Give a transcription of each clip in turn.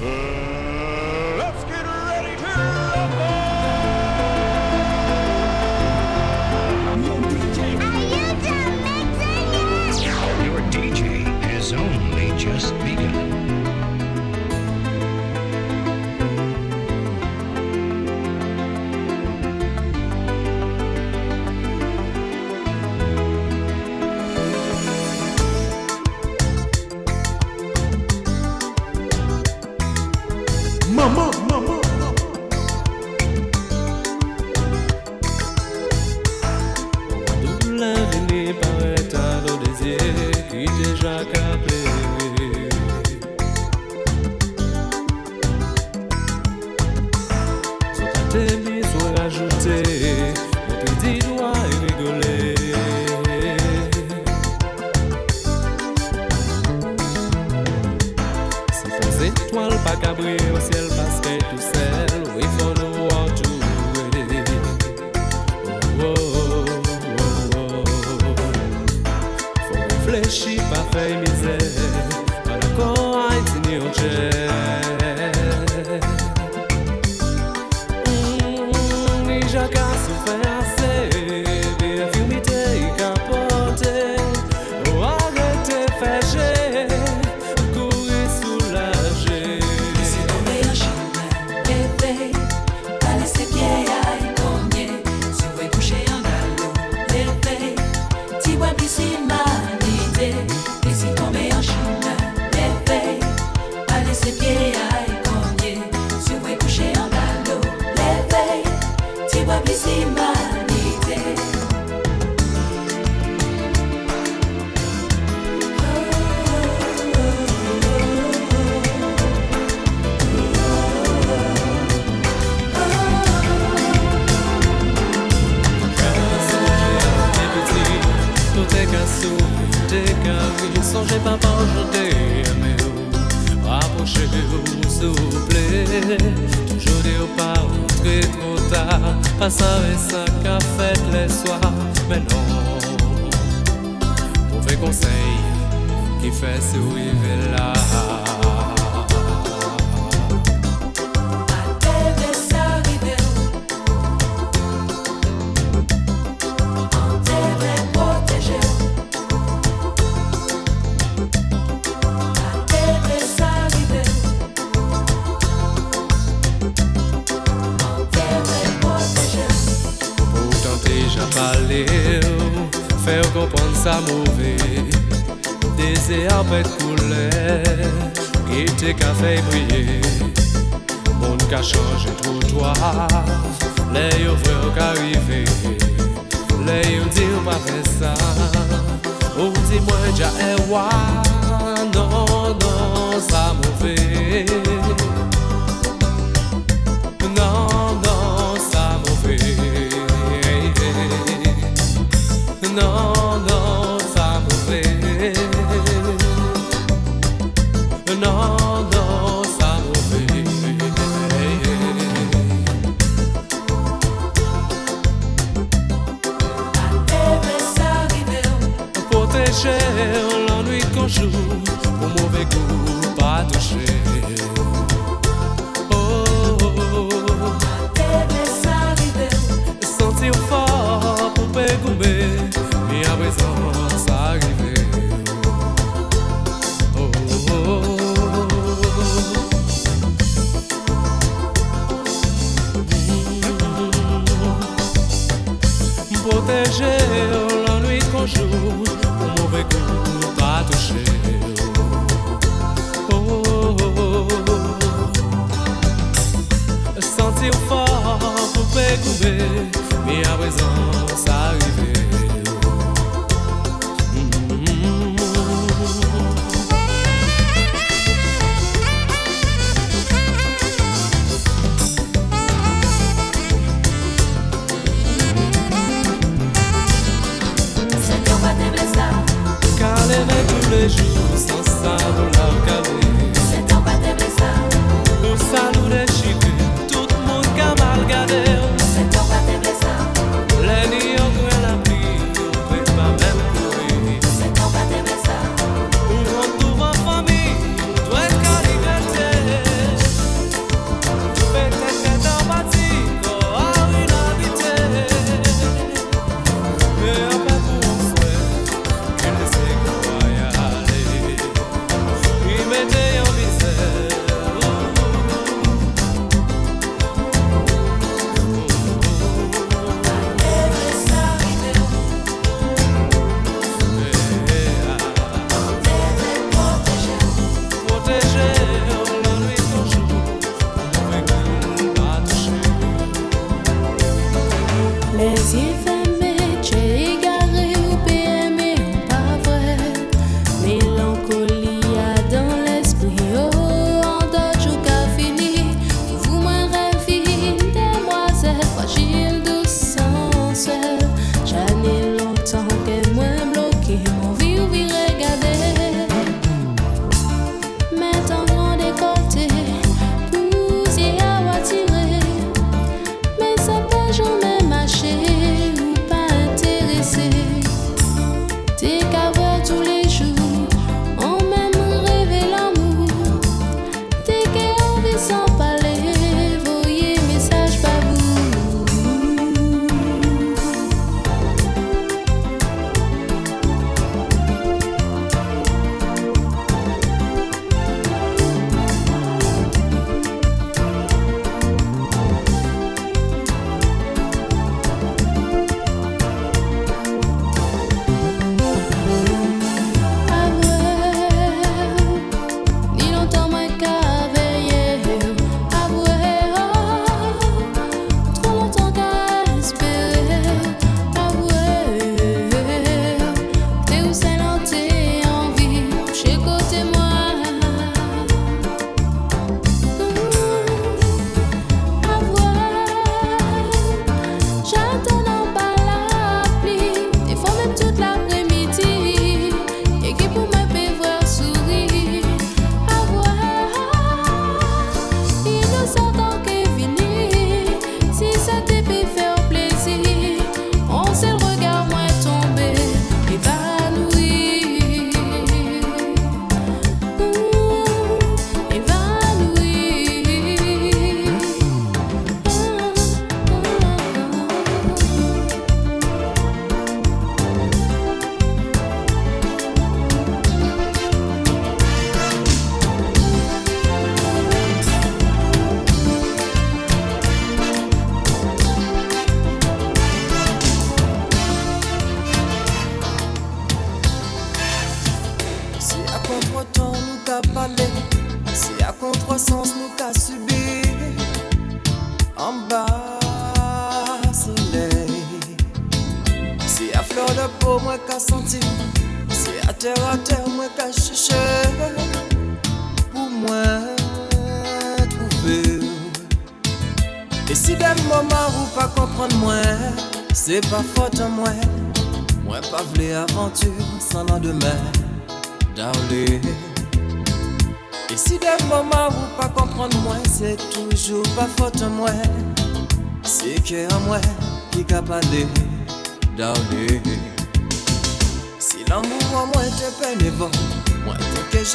Ou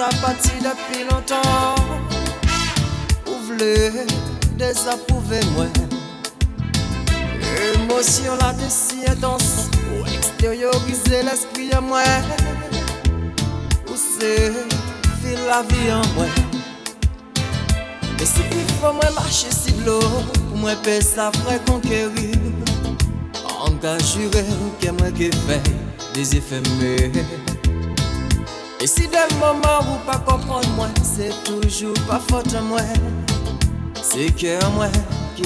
déjà parti depuis longtemps. Vous voulez désapprouver moi. L'émotion là de si intense, pour extérioriser l'esprit à moi fil la vie en moi. Et si il faut moi marcher si l'eau, pour moi payer ça ferait conquérir. Engage que moi qui fait des effets Moments où pas comprendre moi, c'est toujours pas faute moi. C'est que moi qui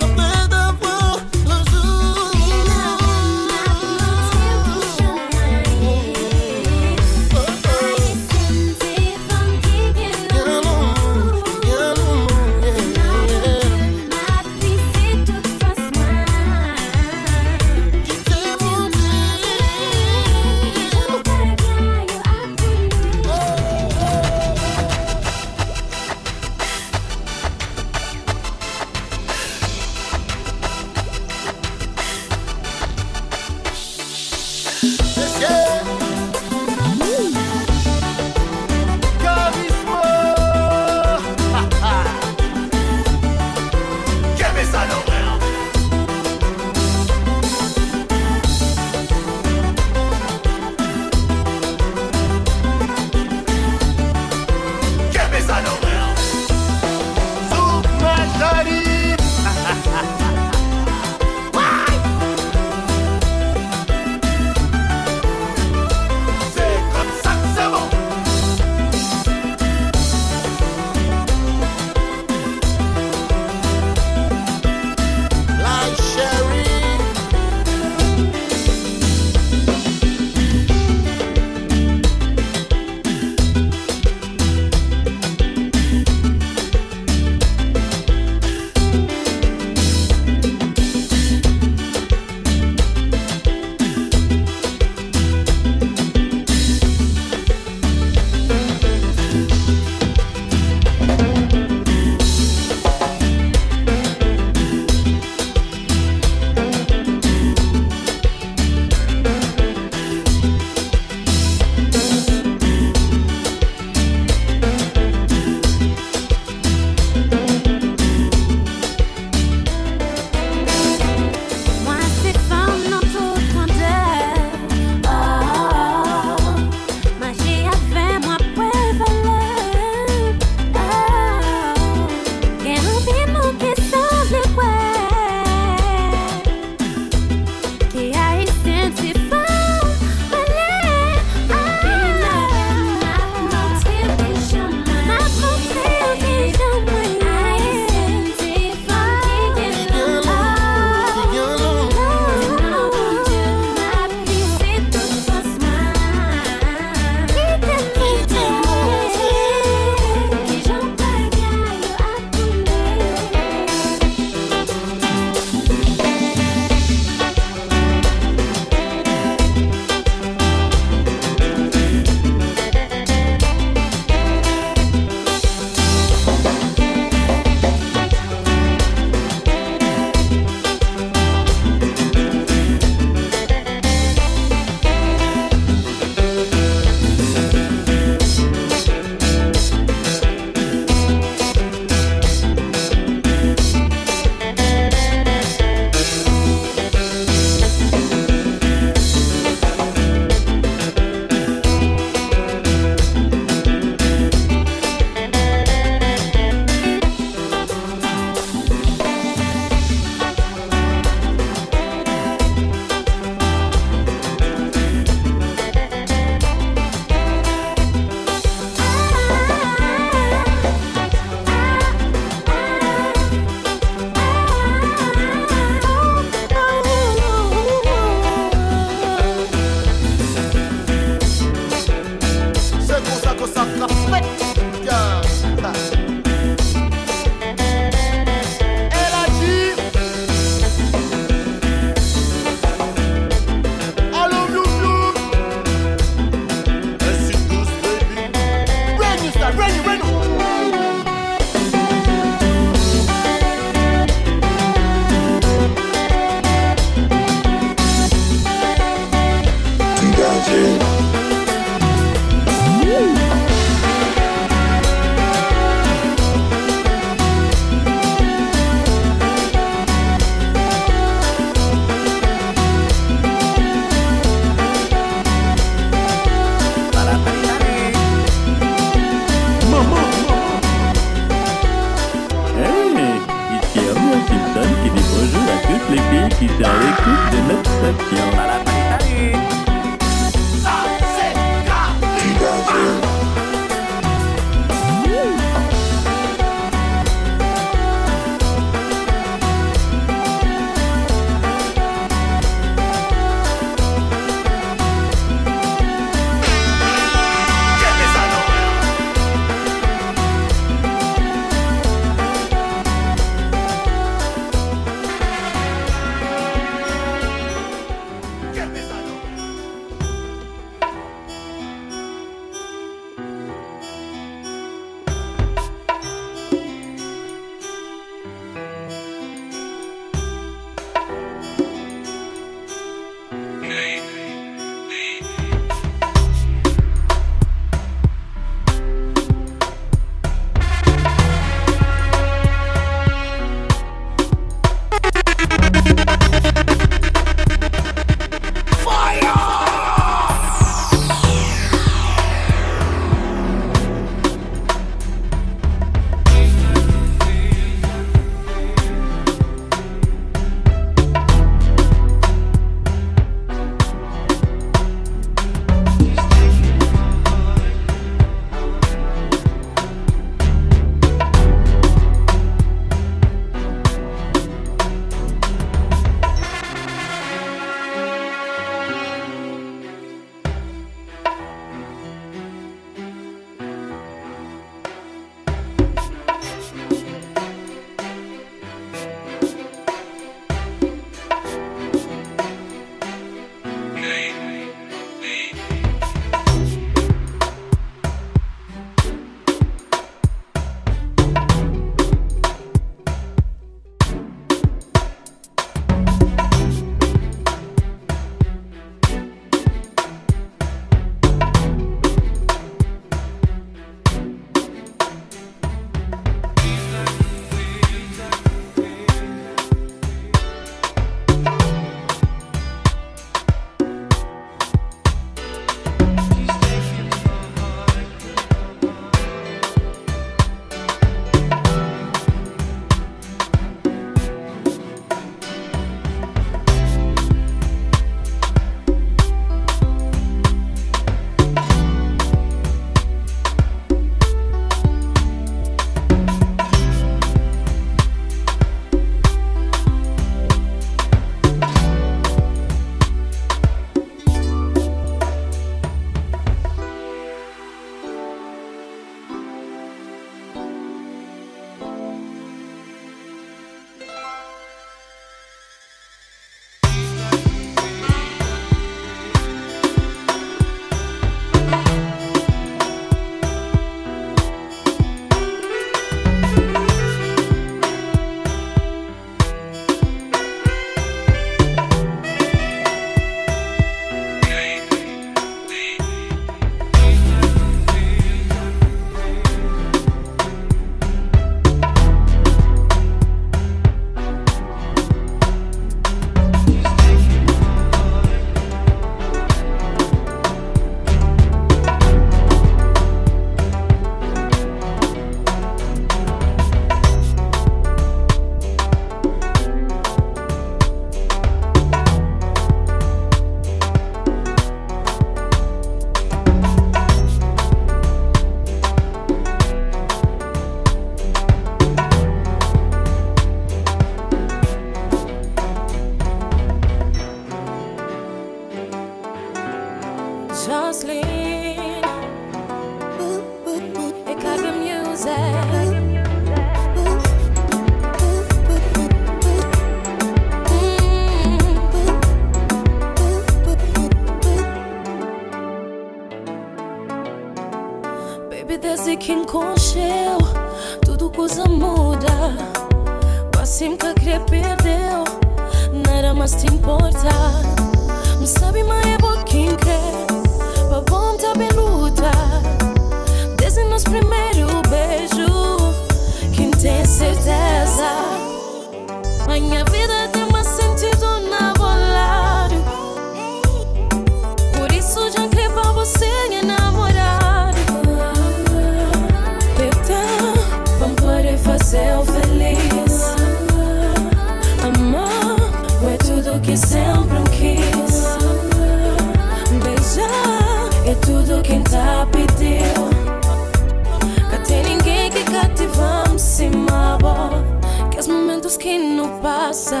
passa.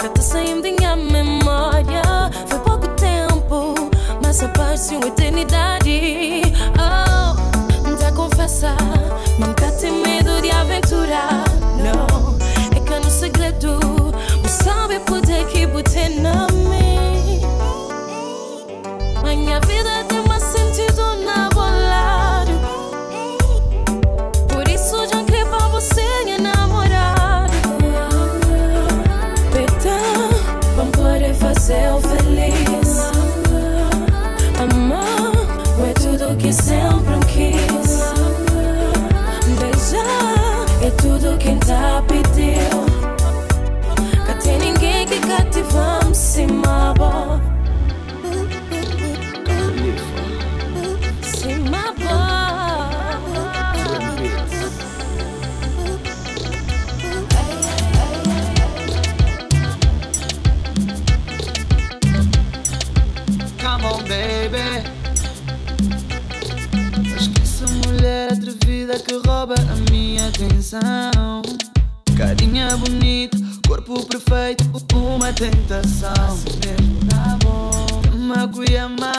Deve saindo de minha memória. Foi pouco tempo Mas a paz de uma eternidade. Oh, me dá Nunca tem medo de aventura Não, é que no segredo o sabe poder que botar na mim. Minha vida atenção. Carinha bonita, corpo perfeito, uma tentação. Uma cuia mais.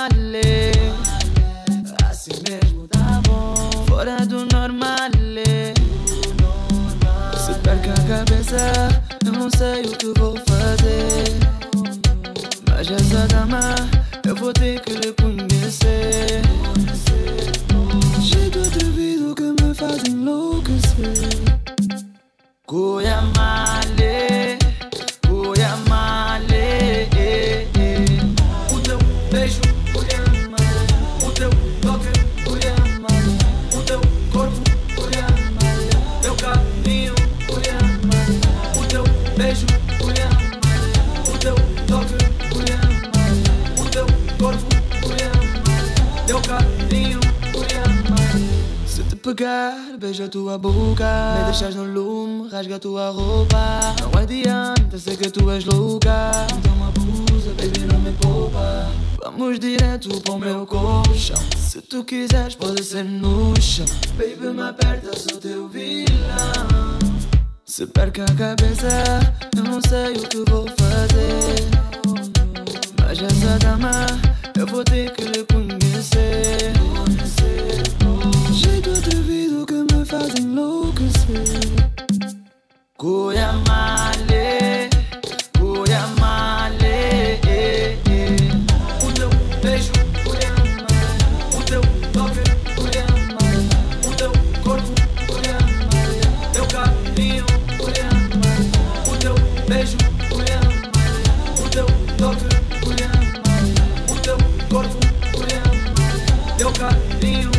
teu toque por amar, o teu corpo por amar, teu carinho.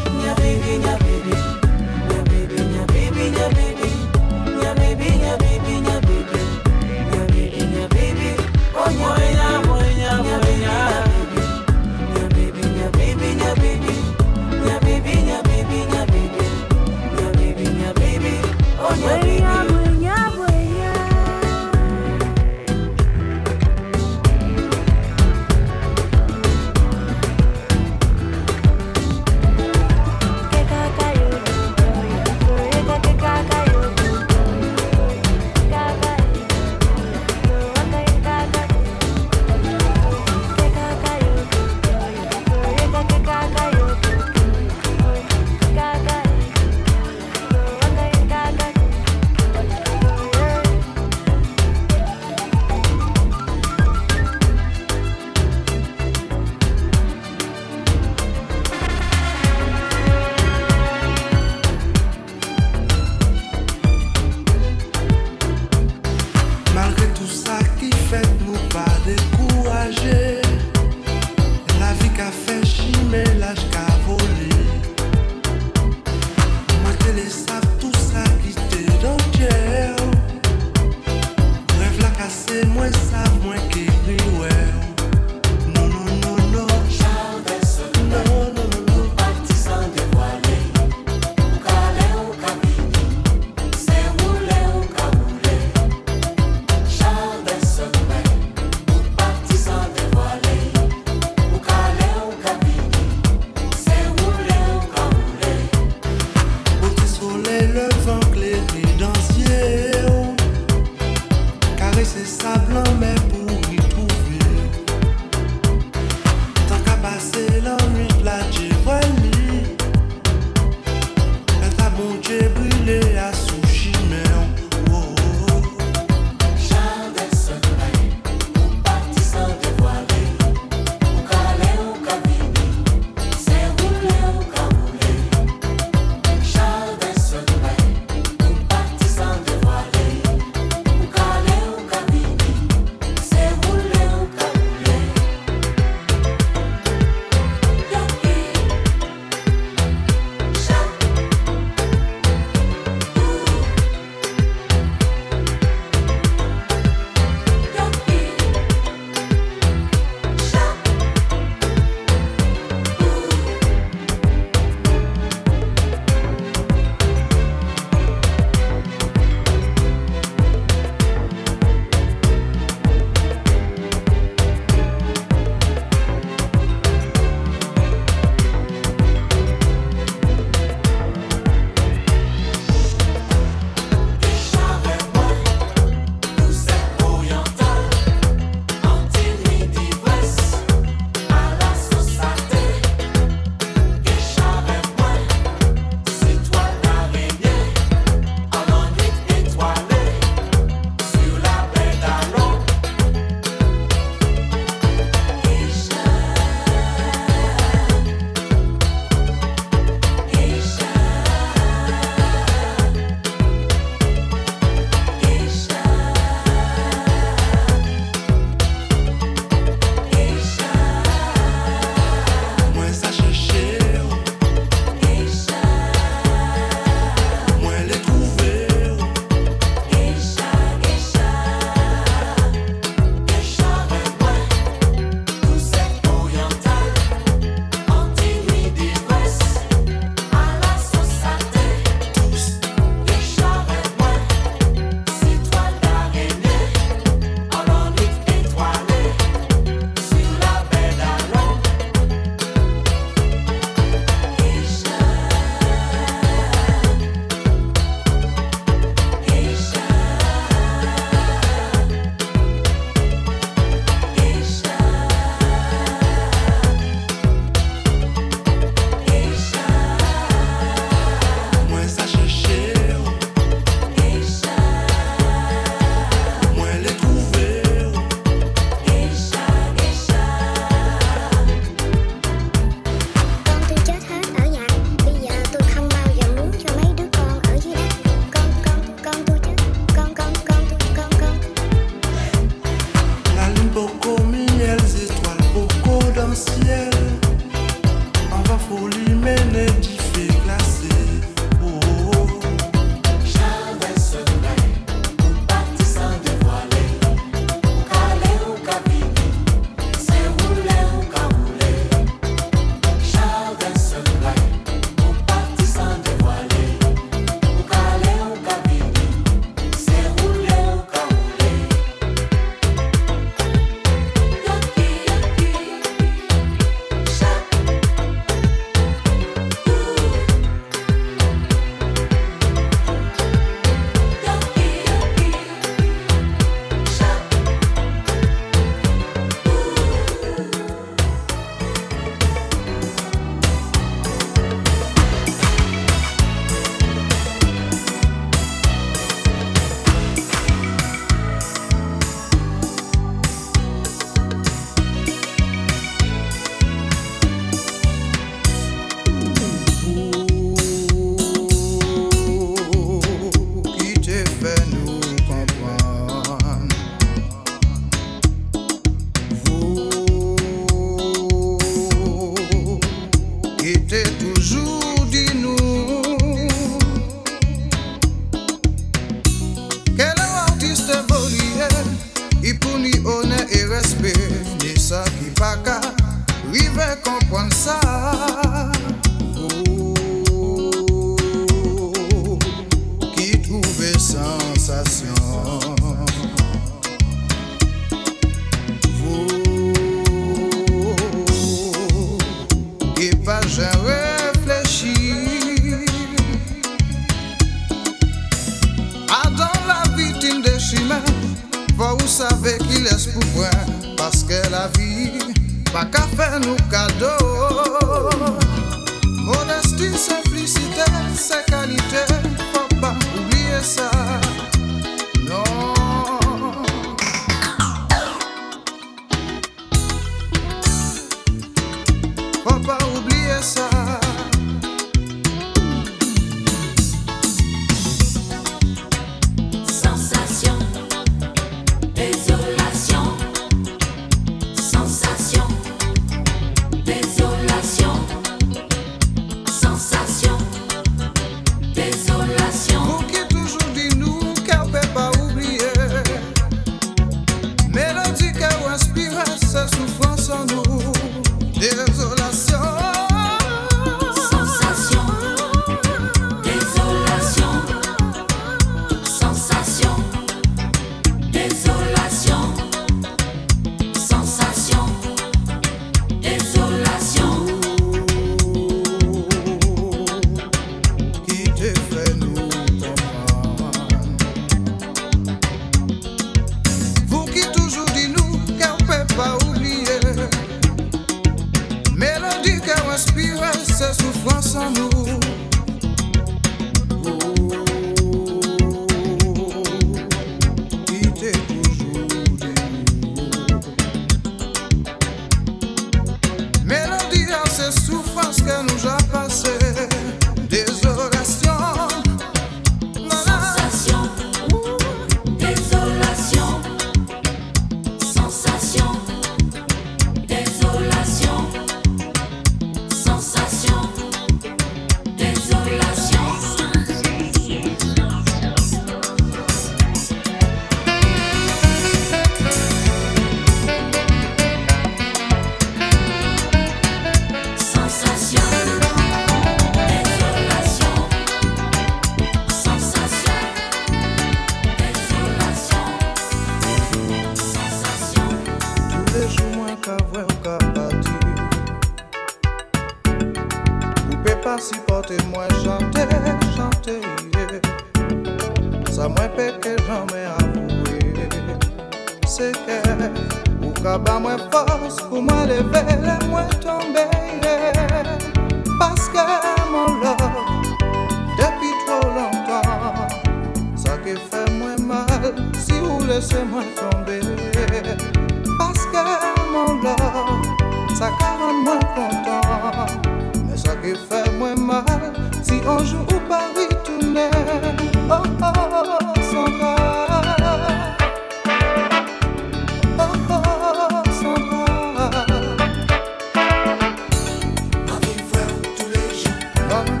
넌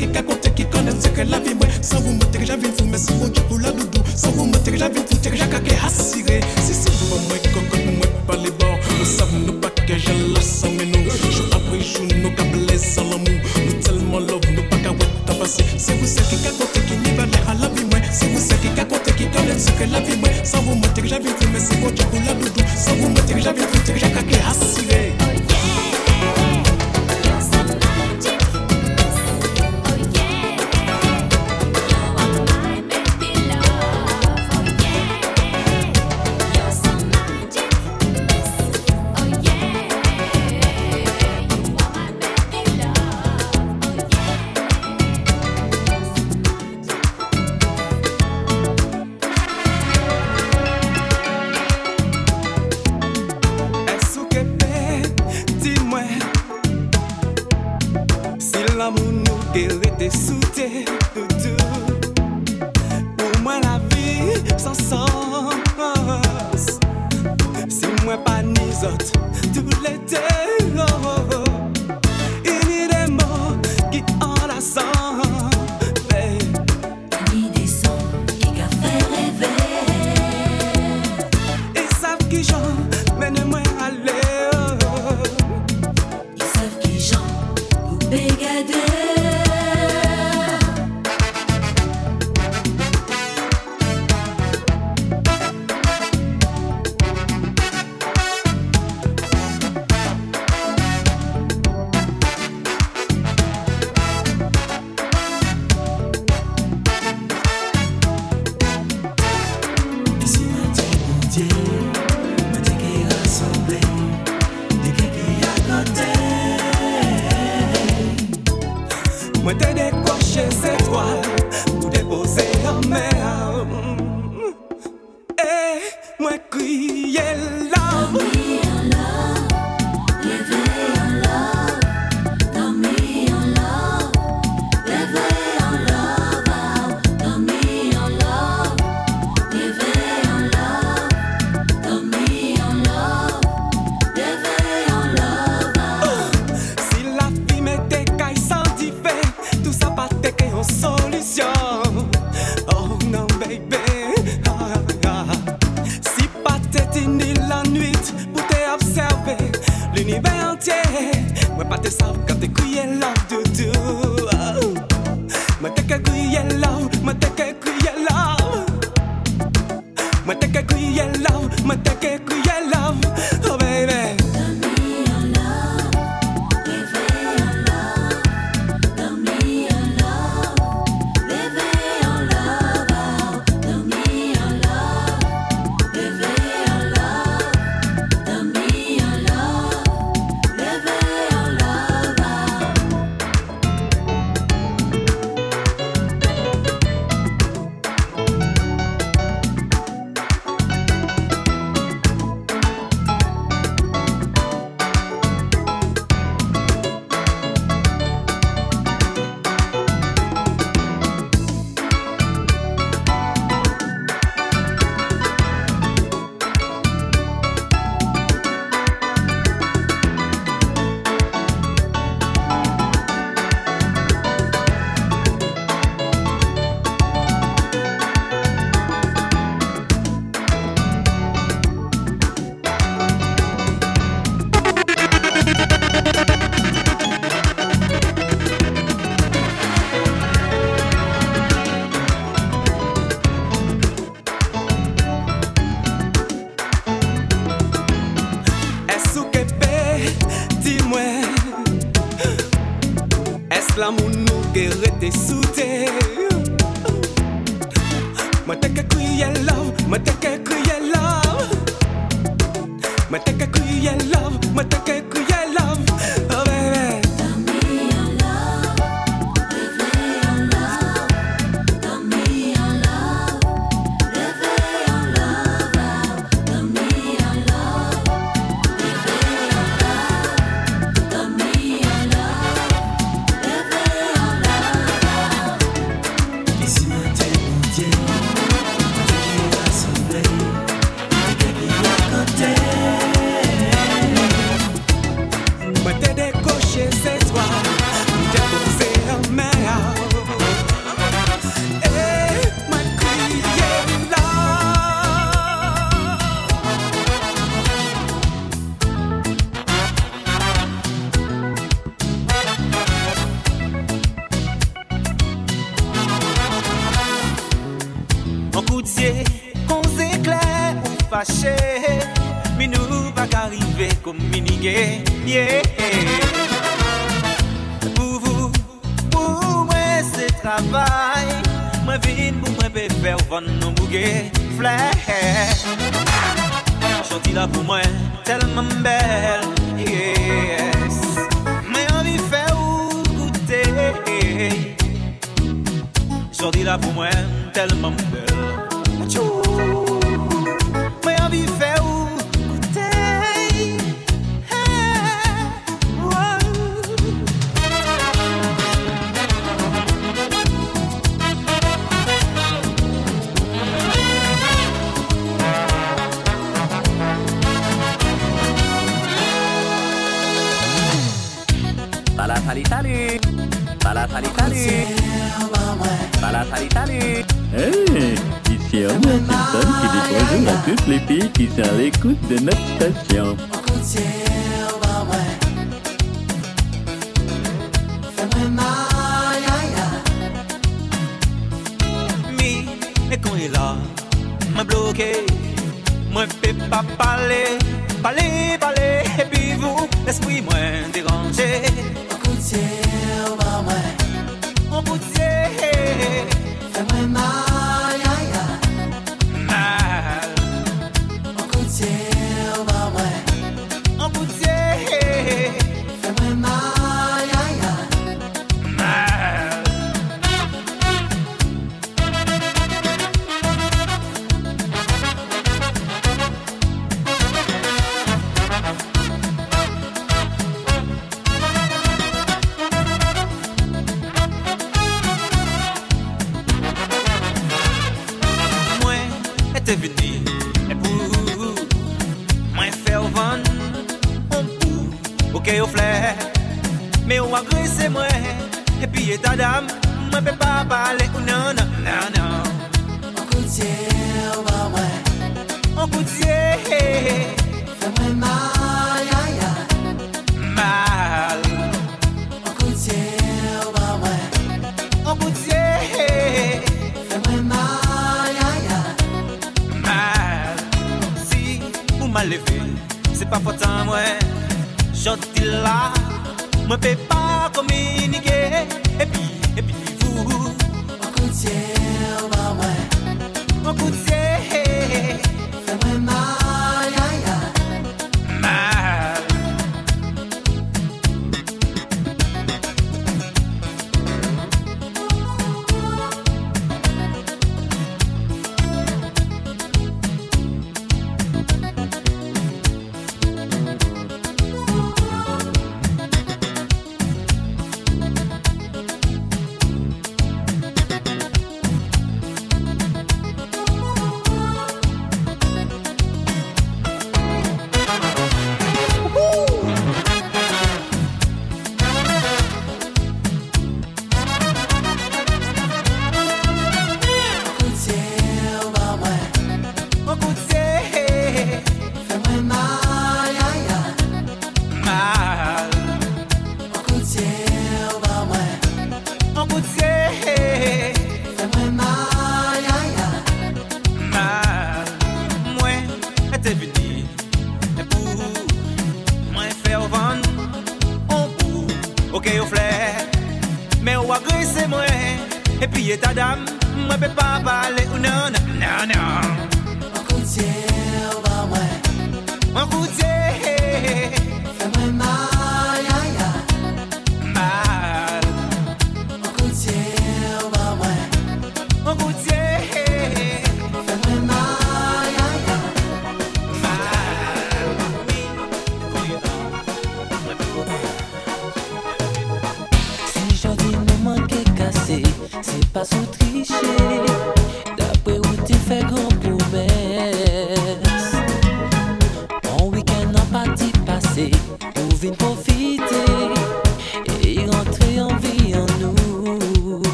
qui cacote qui connaissent que la vie Sans vous montrer que j'avais une mais si vous tu pour la doudou. Sans vous montrer que j'avais une fou, t'es que j'ai. Si si vous moi coco moi pas les bords. Nous savons nous pas que je la sens mais nous. Je après jour nous câblés sans l'amour. Nous tellement love nous pas qu'à ouais passer. C'est vous celle qui cacote qui n'y va l'air à la vie C'est vous celle qui cacote qui connaissent que la vie Sans vous montrer que j'avais une mais si vous tu pour la doudou. Sans vous montrer que j'avais une fou, t'es que j'ai.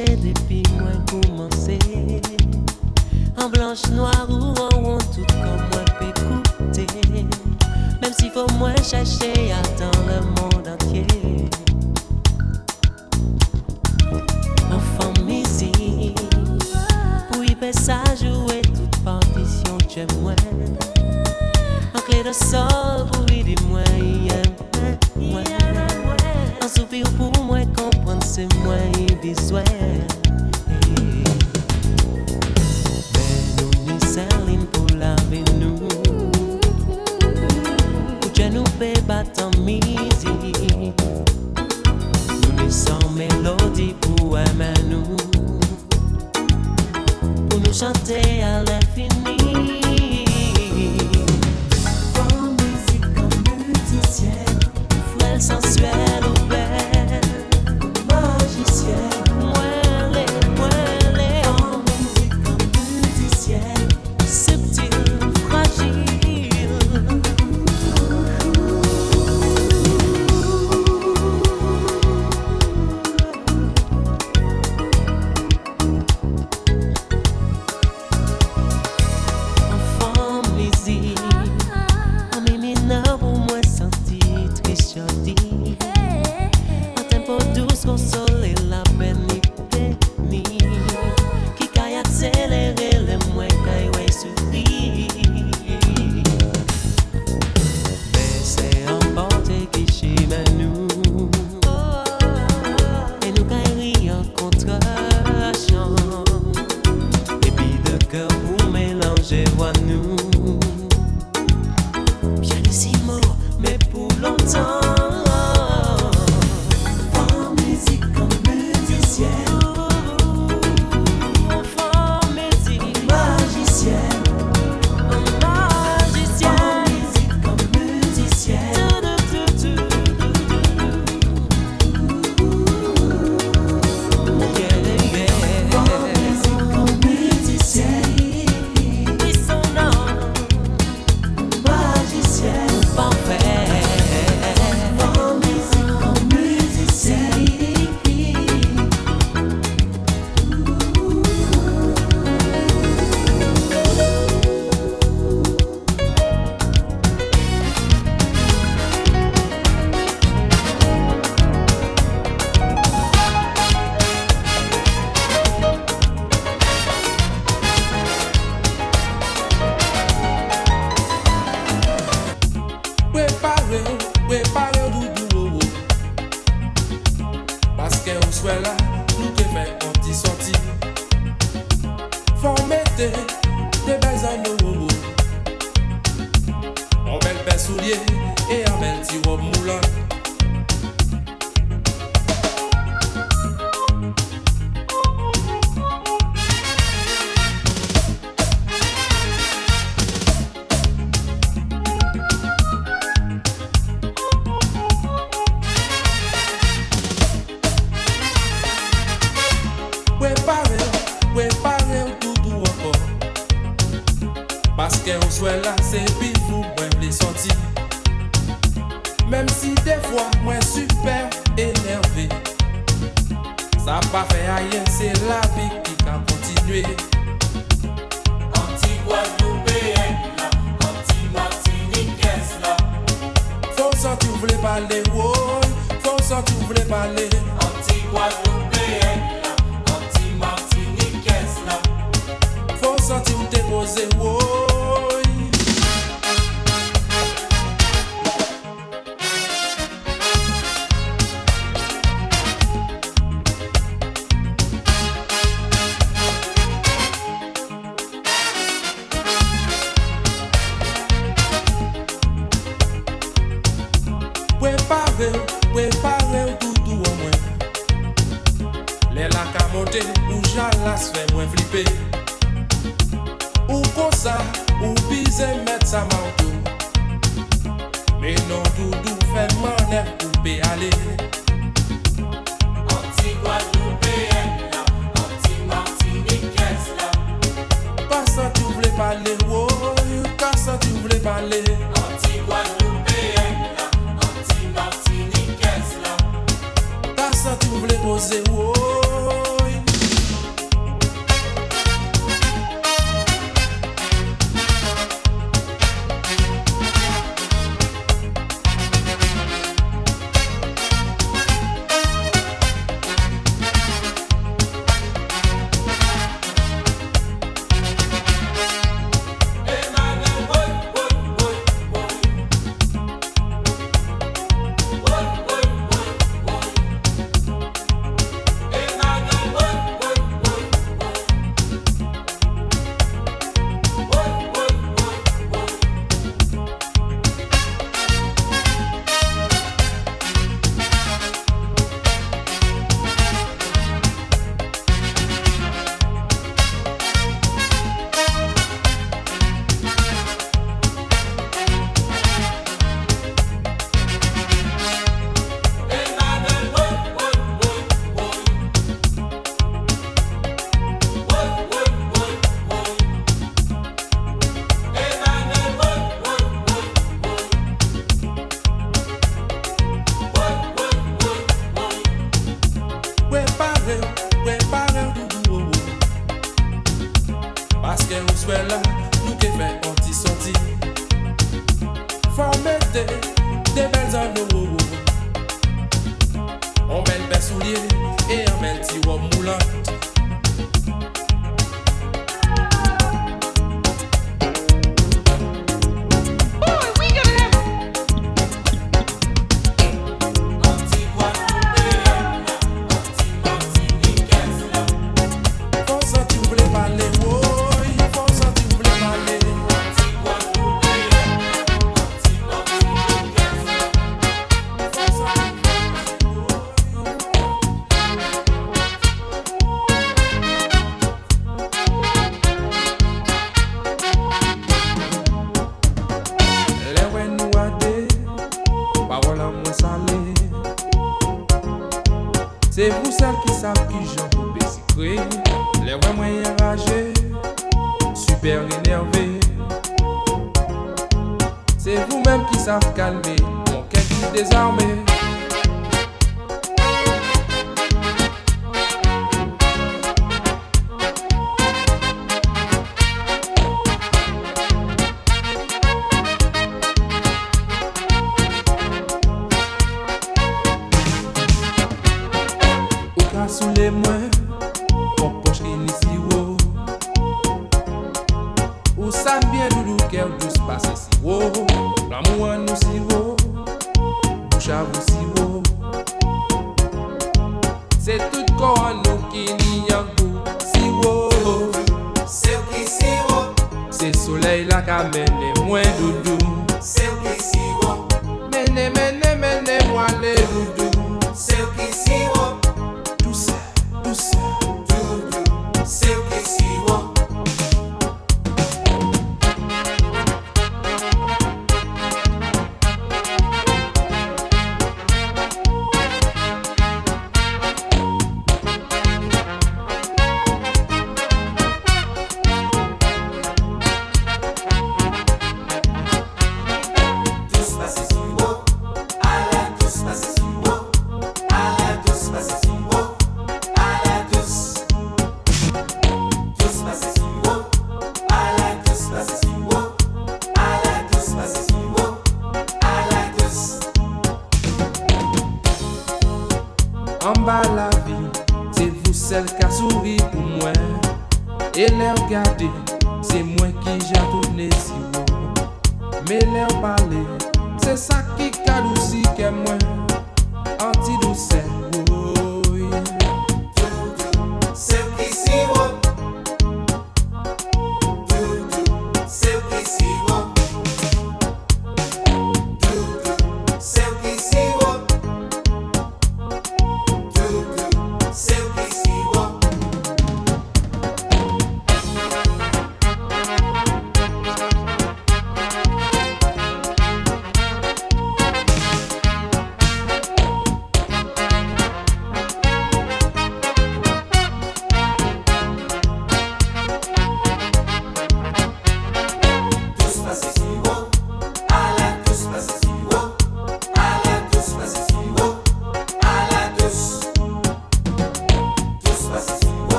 Cherché depuis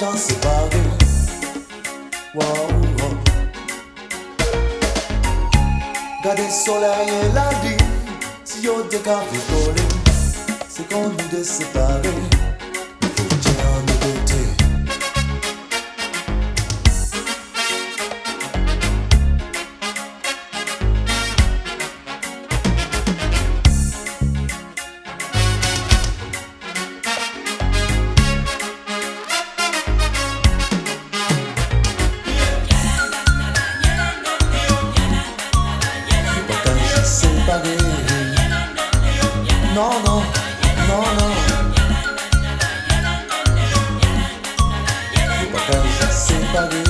nous pas body.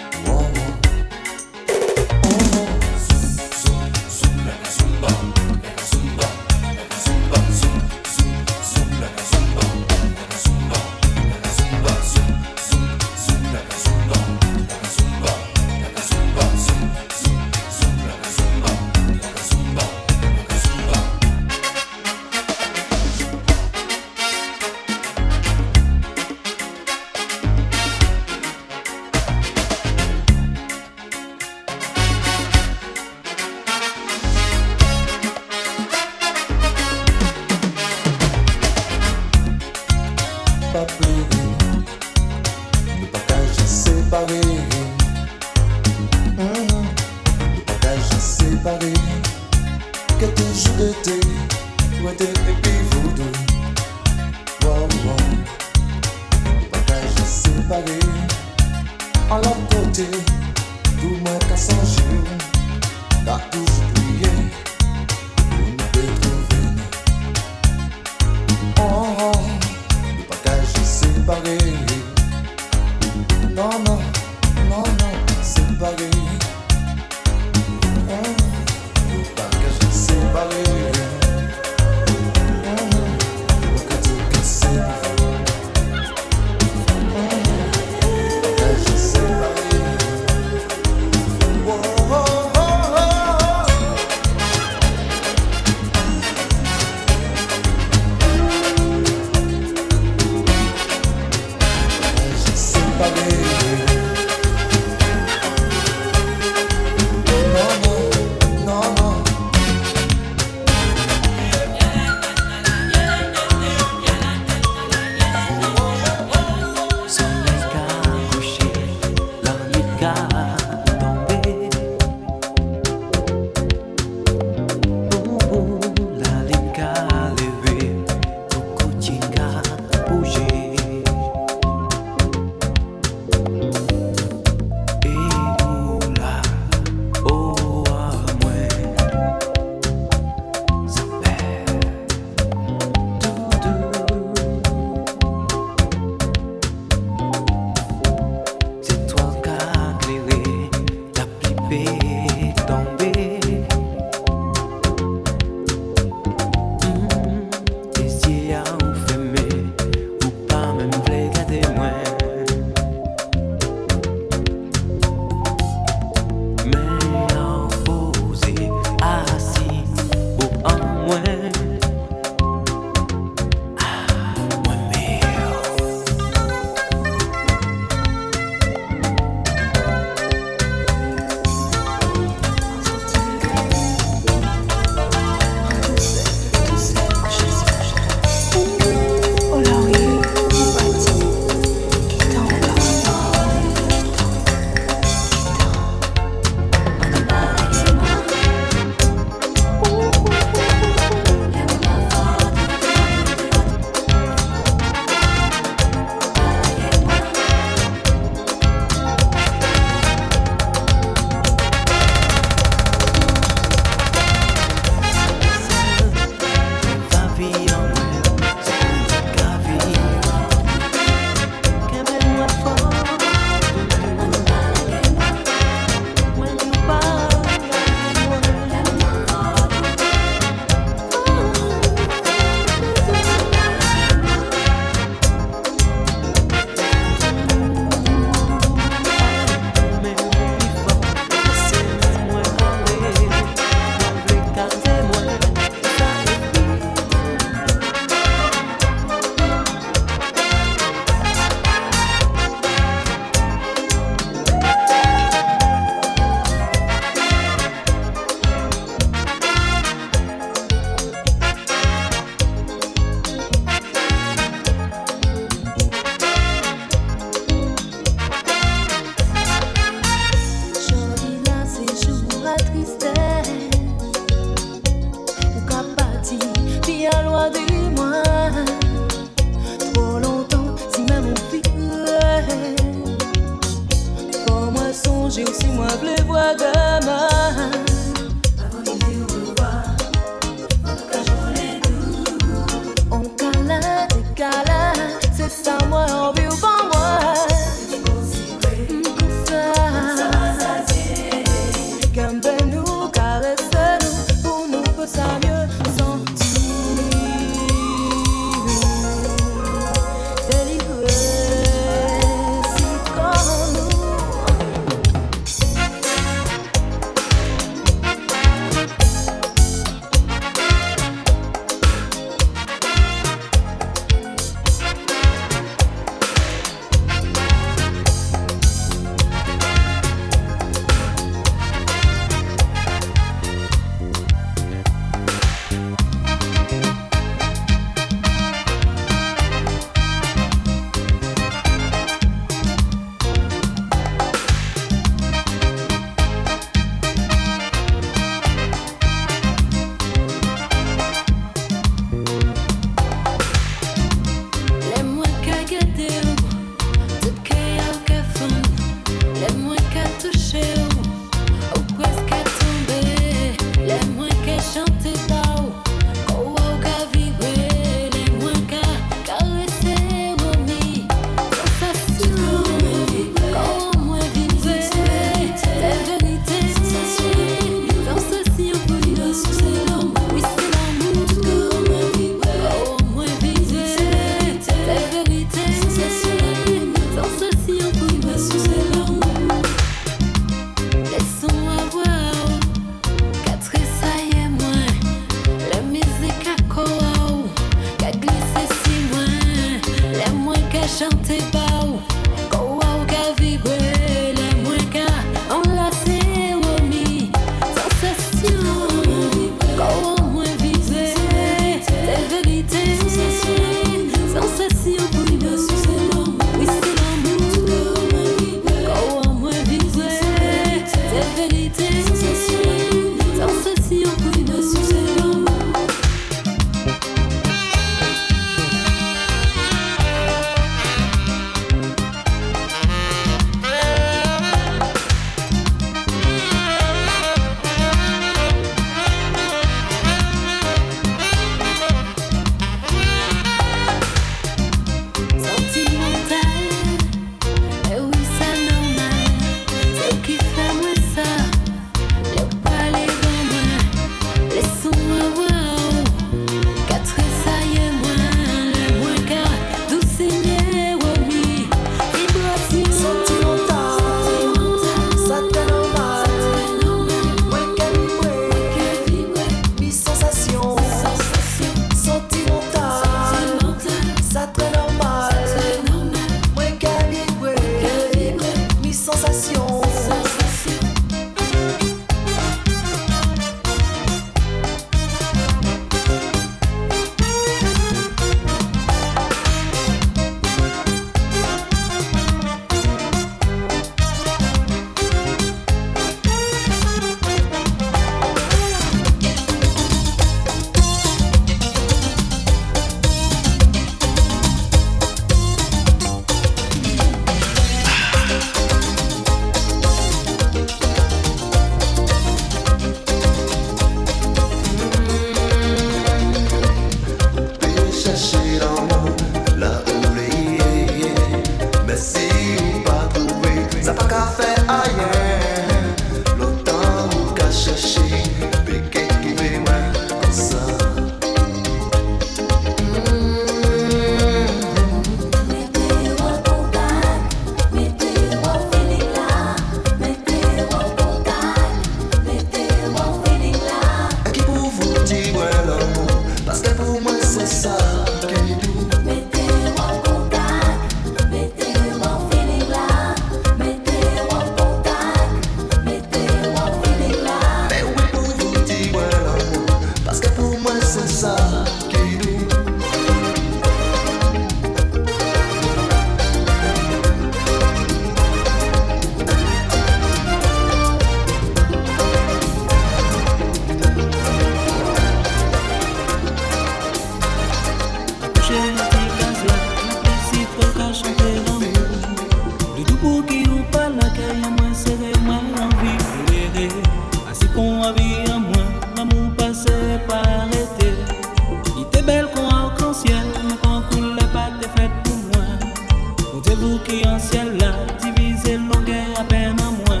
qui en ciel là, divisez longueur à peine en moi.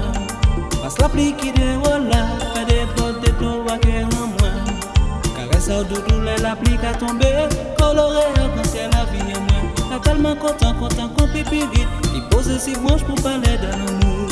Passe la pluie qui déroule, fait des potes de ton roi en moi. Caresse au doudou, la pluie qui a tombé, coloré à penser la vie en moi. T'as tellement content, content qu'on pipi vite, il pose ses manches pour parler de l'amour.